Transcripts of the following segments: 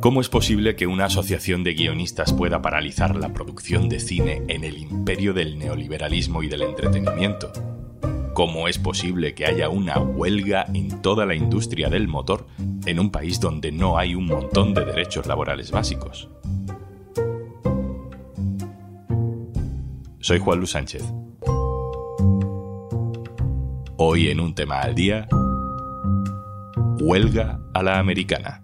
¿Cómo es posible que una asociación de guionistas pueda paralizar la producción de cine en el imperio del neoliberalismo y del entretenimiento? ¿Cómo es posible que haya una huelga en toda la industria del motor en un país donde no hay un montón de derechos laborales básicos? Soy Juan Luis Sánchez. Hoy en un tema al día, huelga a la americana.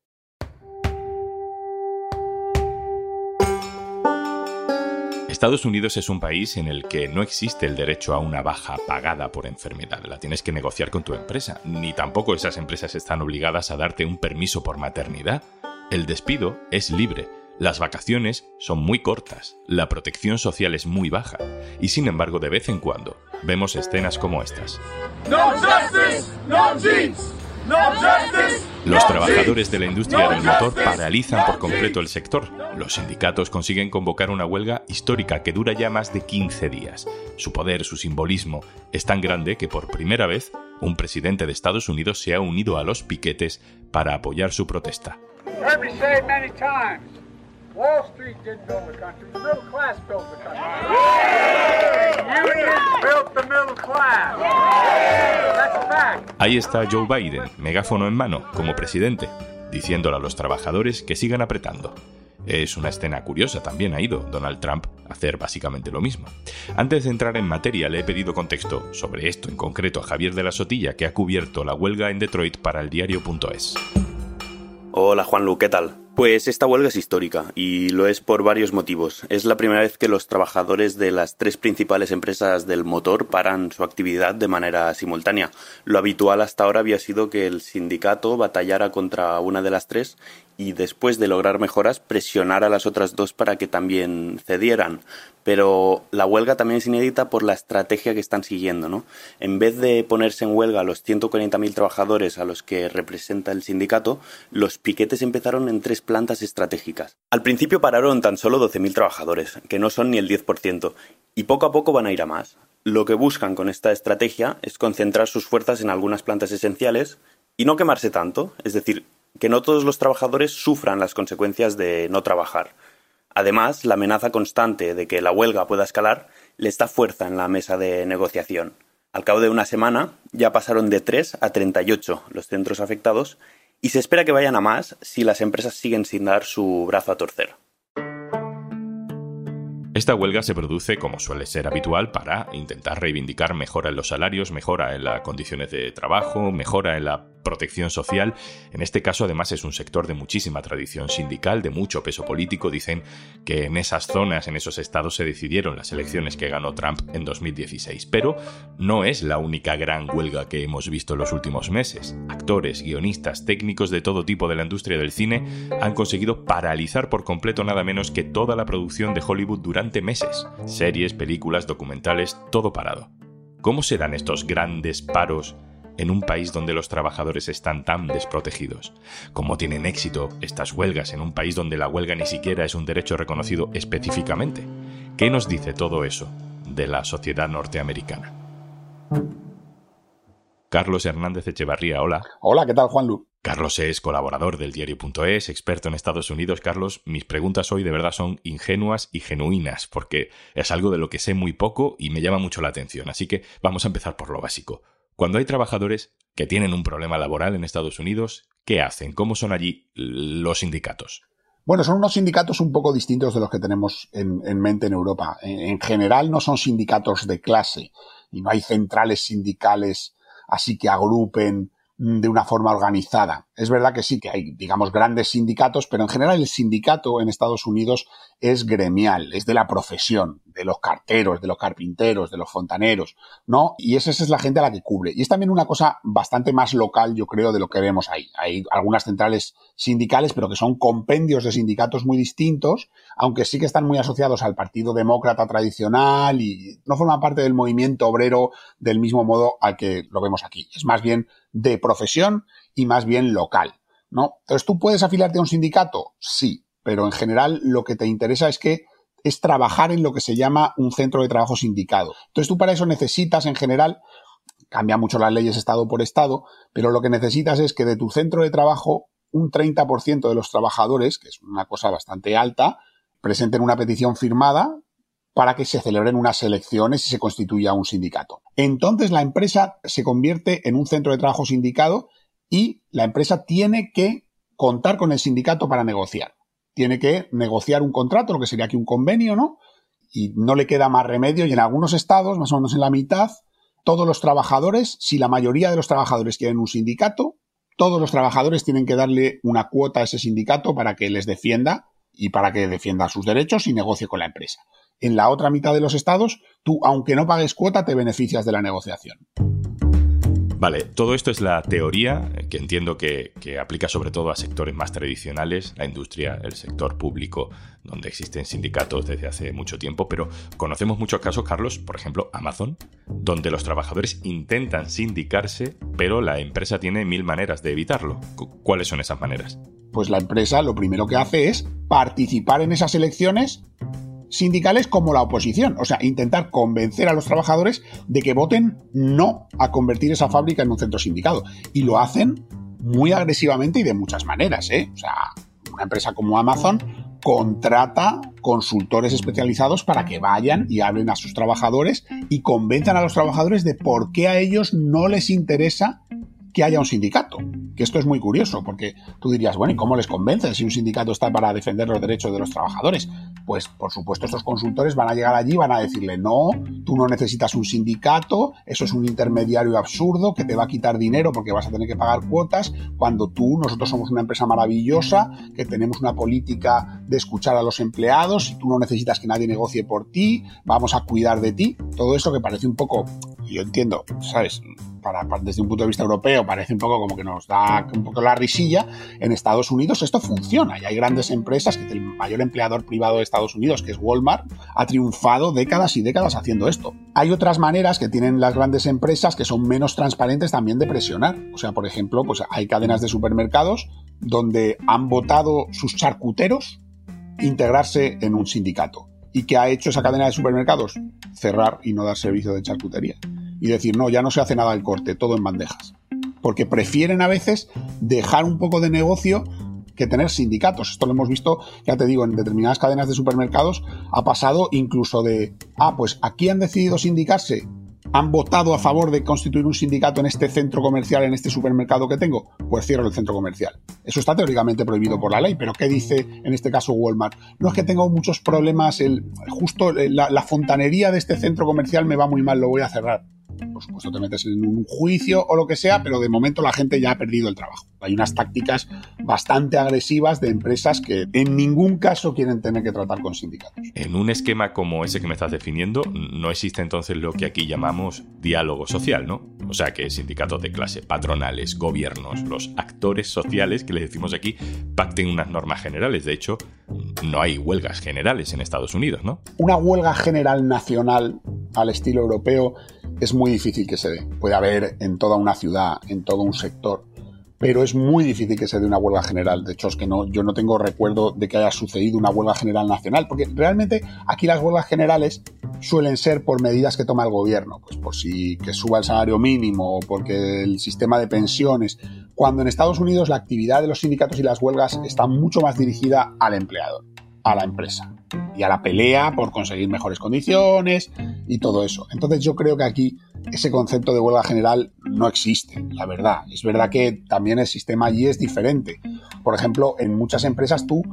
Estados Unidos es un país en el que no existe el derecho a una baja pagada por enfermedad. La tienes que negociar con tu empresa. Ni tampoco esas empresas están obligadas a darte un permiso por maternidad. El despido es libre. Las vacaciones son muy cortas, la protección social es muy baja, y sin embargo de vez en cuando vemos escenas como estas. No justice, no jeans. Los trabajadores de la industria del motor paralizan por completo el sector. Los sindicatos consiguen convocar una huelga histórica que dura ya más de 15 días. Su poder, su simbolismo, es tan grande que por primera vez un presidente de Estados Unidos se ha unido a los piquetes para apoyar su protesta. Ahí está Joe Biden, megáfono en mano, como presidente, diciéndole a los trabajadores que sigan apretando. Es una escena curiosa, también ha ido Donald Trump a hacer básicamente lo mismo. Antes de entrar en materia, le he pedido contexto sobre esto en concreto a Javier de la Sotilla, que ha cubierto la huelga en Detroit para el diario.es. Hola Juanlu, ¿qué tal? Pues esta huelga es histórica y lo es por varios motivos. Es la primera vez que los trabajadores de las tres principales empresas del motor paran su actividad de manera simultánea. Lo habitual hasta ahora había sido que el sindicato batallara contra una de las tres y después de lograr mejoras presionar a las otras dos para que también cedieran. Pero la huelga también es inédita por la estrategia que están siguiendo. ¿no? En vez de ponerse en huelga a los 140.000 trabajadores a los que representa el sindicato, los piquetes empezaron en tres plantas estratégicas. Al principio pararon tan solo 12.000 trabajadores, que no son ni el 10%, y poco a poco van a ir a más. Lo que buscan con esta estrategia es concentrar sus fuerzas en algunas plantas esenciales y no quemarse tanto, es decir, que no todos los trabajadores sufran las consecuencias de no trabajar. Además, la amenaza constante de que la huelga pueda escalar les da fuerza en la mesa de negociación. Al cabo de una semana ya pasaron de 3 a 38 los centros afectados y se espera que vayan a más si las empresas siguen sin dar su brazo a torcer. Esta huelga se produce, como suele ser habitual, para intentar reivindicar mejora en los salarios, mejora en las condiciones de trabajo, mejora en la protección social. En este caso, además, es un sector de muchísima tradición sindical, de mucho peso político. Dicen que en esas zonas, en esos estados, se decidieron las elecciones que ganó Trump en 2016. Pero no es la única gran huelga que hemos visto en los últimos meses. Actores, guionistas, técnicos de todo tipo de la industria del cine han conseguido paralizar por completo nada menos que toda la producción de Hollywood durante meses. Series, películas, documentales, todo parado. ¿Cómo serán estos grandes paros en un país donde los trabajadores están tan desprotegidos? ¿Cómo tienen éxito estas huelgas en un país donde la huelga ni siquiera es un derecho reconocido específicamente? ¿Qué nos dice todo eso de la sociedad norteamericana? Carlos Hernández Echevarría, hola. Hola, ¿qué tal, Juanlu? Carlos es colaborador del diario.es, experto en Estados Unidos. Carlos, mis preguntas hoy de verdad son ingenuas y genuinas, porque es algo de lo que sé muy poco y me llama mucho la atención. Así que vamos a empezar por lo básico. Cuando hay trabajadores que tienen un problema laboral en Estados Unidos, ¿qué hacen? ¿Cómo son allí los sindicatos? Bueno, son unos sindicatos un poco distintos de los que tenemos en, mente en Europa. En, general no son sindicatos de clase y no hay centrales sindicales así que agrupen de una forma organizada. Es verdad que sí, que hay, digamos, grandes sindicatos, pero en general el sindicato en Estados Unidos es gremial, es de la profesión, de los carteros, de los carpinteros, de los fontaneros, ¿no? Y esa, es la gente a la que cubre. Y es también una cosa bastante más local, yo creo, de lo que vemos ahí. Hay algunas centrales sindicales, pero que son compendios de sindicatos muy distintos, aunque sí que están muy asociados al Partido Demócrata tradicional y no forman parte del movimiento obrero del mismo modo al que lo vemos aquí. Es más bien de profesión y más bien local, ¿no? Entonces, ¿tú puedes afiliarte a un sindicato? Sí, pero en general lo que te interesa es que es trabajar en lo que se llama un centro de trabajo sindicado. Entonces, tú para eso necesitas en general, cambia mucho las leyes estado por estado, pero lo que necesitas es que de tu centro de trabajo un 30% de los trabajadores, que es una cosa bastante alta, presenten una petición firmada para que se celebren unas elecciones y se constituya un sindicato. Entonces la empresa se convierte en un centro de trabajo sindicado y la empresa tiene que contar con el sindicato para negociar. Tiene que negociar un contrato, lo que sería aquí un convenio, ¿no? Y no le queda más remedio y en algunos estados, más o menos en la mitad, todos los trabajadores, si la mayoría de los trabajadores quieren un sindicato, todos los trabajadores tienen que darle una cuota a ese sindicato para que les defienda y para que defienda sus derechos y negocie con la empresa en la otra mitad de los estados, tú, aunque no pagues cuota, te beneficias de la negociación. Vale, todo esto es la teoría que entiendo que, aplica sobre todo a sectores más tradicionales, la industria, el sector público, donde existen sindicatos desde hace mucho tiempo, pero conocemos muchos casos, Carlos, por ejemplo, Amazon, donde los trabajadores intentan sindicarse, pero la empresa tiene mil maneras de evitarlo. ¿Cuáles son esas maneras? Pues la empresa lo primero que hace es participar en esas elecciones sindicales como la oposición. O sea, intentar convencer a los trabajadores de que voten no a convertir esa fábrica en un centro sindicado. Y lo hacen muy agresivamente y de muchas maneras. ¿eh? O sea, una empresa como Amazon contrata consultores especializados para que vayan y hablen a sus trabajadores y convenzan a los trabajadores de por qué a ellos no les interesa que haya un sindicato. Que esto es muy curioso, porque tú dirías, bueno, ¿y cómo les convences si un sindicato está para defender los derechos de los trabajadores? Pues, por supuesto, estos consultores van a llegar allí y van a decirle, no, tú no necesitas un sindicato, eso es un intermediario absurdo que te va a quitar dinero porque vas a tener que pagar cuotas, cuando tú, nosotros somos una empresa maravillosa, que tenemos una política de escuchar a los empleados, y tú no necesitas que nadie negocie por ti, vamos a cuidar de ti. Todo eso que parece un poco, yo entiendo, ¿sabes? Para, desde un punto de vista europeo parece un poco como que nos da un poco la risilla, en Estados Unidos esto funciona y hay grandes empresas, que el mayor empleador privado de Estados Unidos, que es Walmart, ha triunfado décadas y décadas haciendo esto. Hay otras maneras que tienen las grandes empresas que son menos transparentes también de presionar. O sea, por ejemplo, pues hay cadenas de supermercados donde han votado sus charcuteros integrarse en un sindicato. ¿Y qué ha hecho esa cadena de supermercados? Cerrar y no dar servicio de charcutería y decir, no, ya no se hace nada al corte, todo en bandejas. Porque prefieren a veces dejar un poco de negocio que tener sindicatos. Esto lo hemos visto, ya te digo, en determinadas cadenas de supermercados ha pasado incluso de, ah, pues aquí han decidido sindicarse, han votado a favor de constituir un sindicato en este centro comercial, en este supermercado que tengo, pues cierro el centro comercial. Eso está teóricamente prohibido por la ley, pero ¿qué dice en este caso Walmart? No es que tengo muchos problemas, el, justo la fontanería de este centro comercial me va muy mal, lo voy a cerrar por supuesto te metes en un juicio o lo que sea, pero de momento la gente ya ha perdido el trabajo. Hay unas tácticas bastante agresivas de empresas que en ningún caso quieren tener que tratar con sindicatos. En un esquema como ese que me estás definiendo, no existe entonces lo que aquí llamamos diálogo social, ¿no? O sea que sindicatos de clase, patronales, gobiernos, los actores sociales que les decimos aquí, pacten unas normas generales. De hecho, no hay huelgas generales en Estados Unidos, ¿no? Una huelga general nacional al estilo europeo es muy difícil que se dé. Puede haber en toda una ciudad, en todo un sector, pero es muy difícil que se dé una huelga general. De hecho, es que no, yo no tengo recuerdo de que haya sucedido una huelga general nacional, porque realmente aquí las huelgas generales suelen ser por medidas que toma el gobierno, pues por si que suba el salario mínimo o porque el sistema de pensiones, cuando en Estados Unidos la actividad de los sindicatos y las huelgas está mucho más dirigida al empleador, a la empresa y a la pelea por conseguir mejores condiciones y todo eso. Entonces yo creo que aquí ese concepto de huelga general no existe, la verdad. Es verdad que también el sistema allí es diferente. Por ejemplo, en muchas empresas tú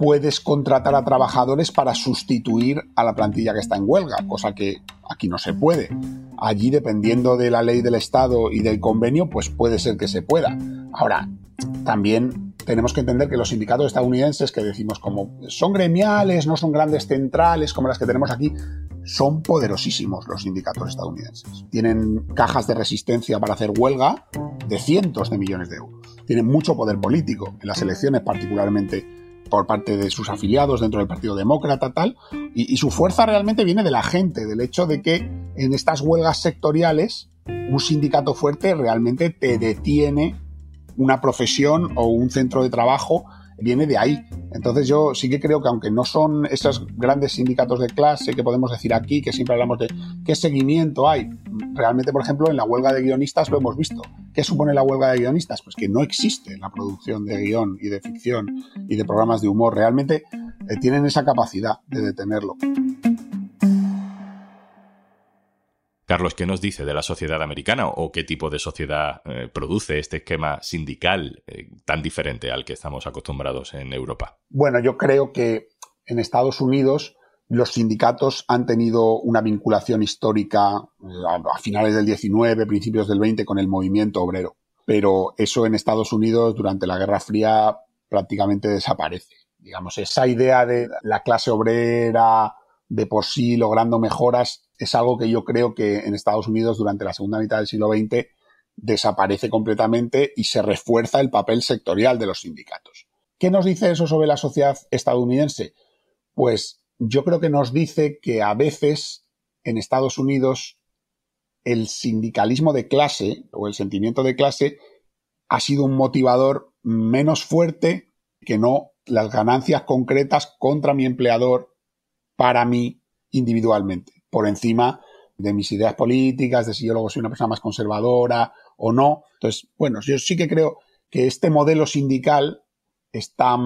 puedes contratar a trabajadores para sustituir a la plantilla que está en huelga, cosa que aquí no se puede. Allí, dependiendo de la ley del Estado y del convenio, pues puede ser que se pueda. Ahora, también tenemos que entender que los sindicatos estadounidenses, que decimos como son gremiales, no son grandes centrales como las que tenemos aquí, son poderosísimos los sindicatos estadounidenses. Tienen cajas de resistencia para hacer huelga de cientos de millones de euros. Tienen mucho poder político, en las elecciones particularmente por parte de sus afiliados dentro del Partido Demócrata, tal, y, y, su fuerza realmente viene de la gente, del hecho de que en estas huelgas sectoriales un sindicato fuerte realmente te detiene una profesión o un centro de trabajo viene de ahí. Entonces yo sí que creo que aunque no son esos grandes sindicatos de clase que podemos decir aquí, que siempre hablamos de qué seguimiento hay, realmente por ejemplo en la huelga de guionistas lo hemos visto. ¿Qué supone la huelga de guionistas? Pues que no existe la producción de guion y de ficción y de programas de humor. Realmente eh, tienen esa capacidad de detenerlo. Carlos, ¿qué nos dice de la sociedad americana o qué tipo de sociedad eh, produce este esquema sindical eh, tan diferente al que estamos acostumbrados en Europa? Bueno, yo creo que en Estados Unidos los sindicatos han tenido una vinculación histórica eh, a finales del 19, principios del 20 con el movimiento obrero. Pero eso en Estados Unidos durante la Guerra Fría prácticamente desaparece. Digamos, esa idea de la clase obrera de por sí logrando mejoras es algo que yo creo que en Estados Unidos durante la segunda mitad del siglo XX desaparece completamente y se refuerza el papel sectorial de los sindicatos. ¿Qué nos dice eso sobre la sociedad estadounidense? Pues yo creo que nos dice que a veces en Estados Unidos el sindicalismo de clase o el sentimiento de clase ha sido un motivador menos fuerte que no las ganancias concretas contra mi empleador para mí individualmente, por encima de mis ideas políticas, de si yo luego soy una persona más conservadora o no. Entonces, bueno, yo sí que creo que este modelo sindical está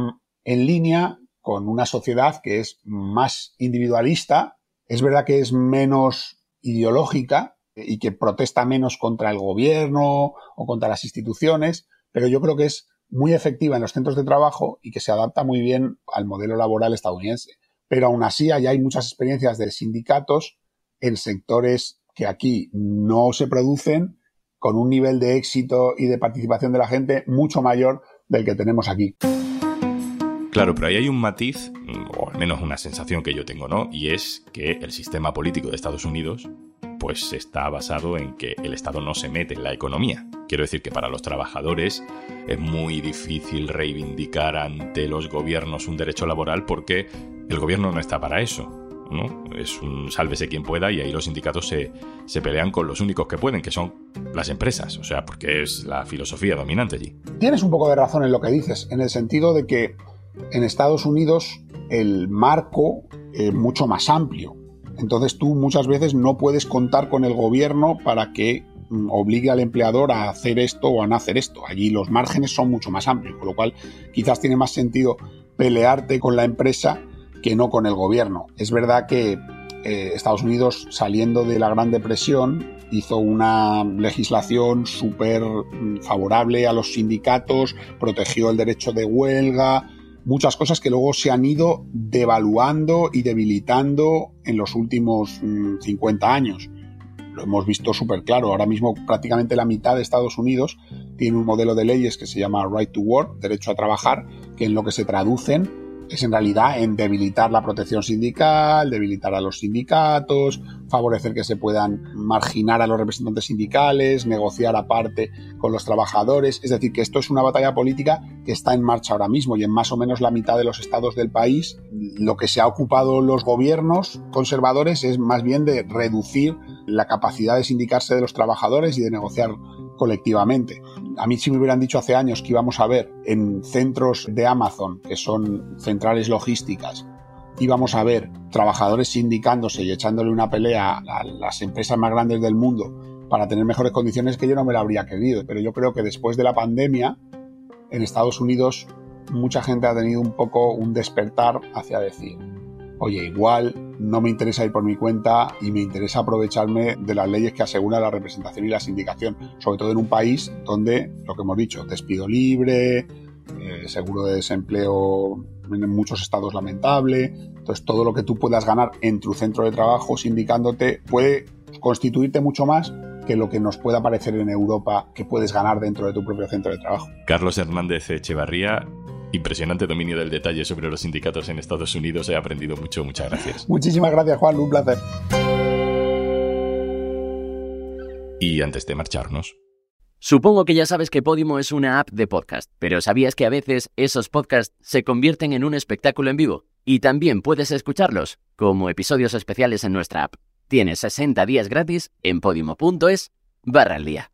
en línea con una sociedad que es más individualista, es verdad que es menos ideológica y que protesta menos contra el gobierno o contra las instituciones, pero yo creo que es muy efectiva en los centros de trabajo y que se adapta muy bien al modelo laboral estadounidense pero aún así allá hay muchas experiencias de sindicatos en sectores que aquí no se producen con un nivel de éxito y de participación de la gente mucho mayor del que tenemos aquí. Claro, pero ahí hay un matiz, o al menos una sensación que yo tengo, ¿no? Y es que el sistema político de Estados Unidos pues está basado en que el Estado no se mete en la economía. Quiero decir que para los trabajadores es muy difícil reivindicar ante los gobiernos un derecho laboral porque el gobierno no está para eso. ¿no? Es un sálvese quien pueda y ahí los sindicatos se, pelean con los únicos que pueden, que son las empresas, o sea, porque es la filosofía dominante allí. Tienes un poco de razón en lo que dices, en el sentido de que en Estados Unidos el marco es mucho más amplio. Entonces tú muchas veces no puedes contar con el gobierno para que mm, obligue al empleador a hacer esto o a no hacer esto. Allí los márgenes son mucho más amplios, con lo cual quizás tiene más sentido pelearte con la empresa que no con el gobierno. Es verdad que eh, Estados Unidos, saliendo de la Gran Depresión, hizo una legislación súper mm, favorable a los sindicatos, protegió el derecho de huelga, muchas cosas que luego se han ido devaluando y debilitando en los últimos 50 mm, años. Lo hemos visto súper claro. Ahora mismo prácticamente la mitad de Estados Unidos tiene un modelo de leyes que se llama Right to Work, derecho a trabajar, que en lo que se traducen es en realidad en debilitar la protección sindical, debilitar a los sindicatos, favorecer que se puedan marginar a los representantes sindicales, negociar aparte con los trabajadores. Es decir, que esto es una batalla política que está en marcha ahora mismo y en más o menos la mitad de los estados del país lo que se ha ocupado los gobiernos conservadores es más bien de reducir la capacidad de sindicarse de los trabajadores y de negociar colectivamente. A mí si me hubieran dicho hace años que íbamos a ver en centros de Amazon, que son centrales logísticas, íbamos a ver trabajadores sindicándose y echándole una pelea a las empresas más grandes del mundo para tener mejores condiciones que yo no me lo habría querido. Pero yo creo que después de la pandemia, en Estados Unidos, mucha gente ha tenido un poco un despertar hacia decir, oye, igual no me interesa ir por mi cuenta y me interesa aprovecharme de las leyes que aseguran la representación y la sindicación, sobre todo en un país donde, lo que hemos dicho, despido libre, eh, seguro de desempleo en muchos estados lamentable. Entonces, todo lo que tú puedas ganar en tu centro de trabajo, sindicándote, puede constituirte mucho más que lo que nos pueda parecer en Europa que puedes ganar dentro de tu propio centro de trabajo. Carlos Hernández Echevarría, impresionante dominio del detalle sobre los sindicatos en Estados Unidos. He aprendido mucho. Muchas gracias. Muchísimas gracias, Juan. Un placer. Y antes de marcharnos. Supongo que ya sabes que Podimo es una app de podcast, pero ¿sabías que a veces esos podcasts se convierten en un espectáculo en vivo? Y también puedes escucharlos como episodios especiales en nuestra app. Tienes 60 días gratis en podimo.es barra al día.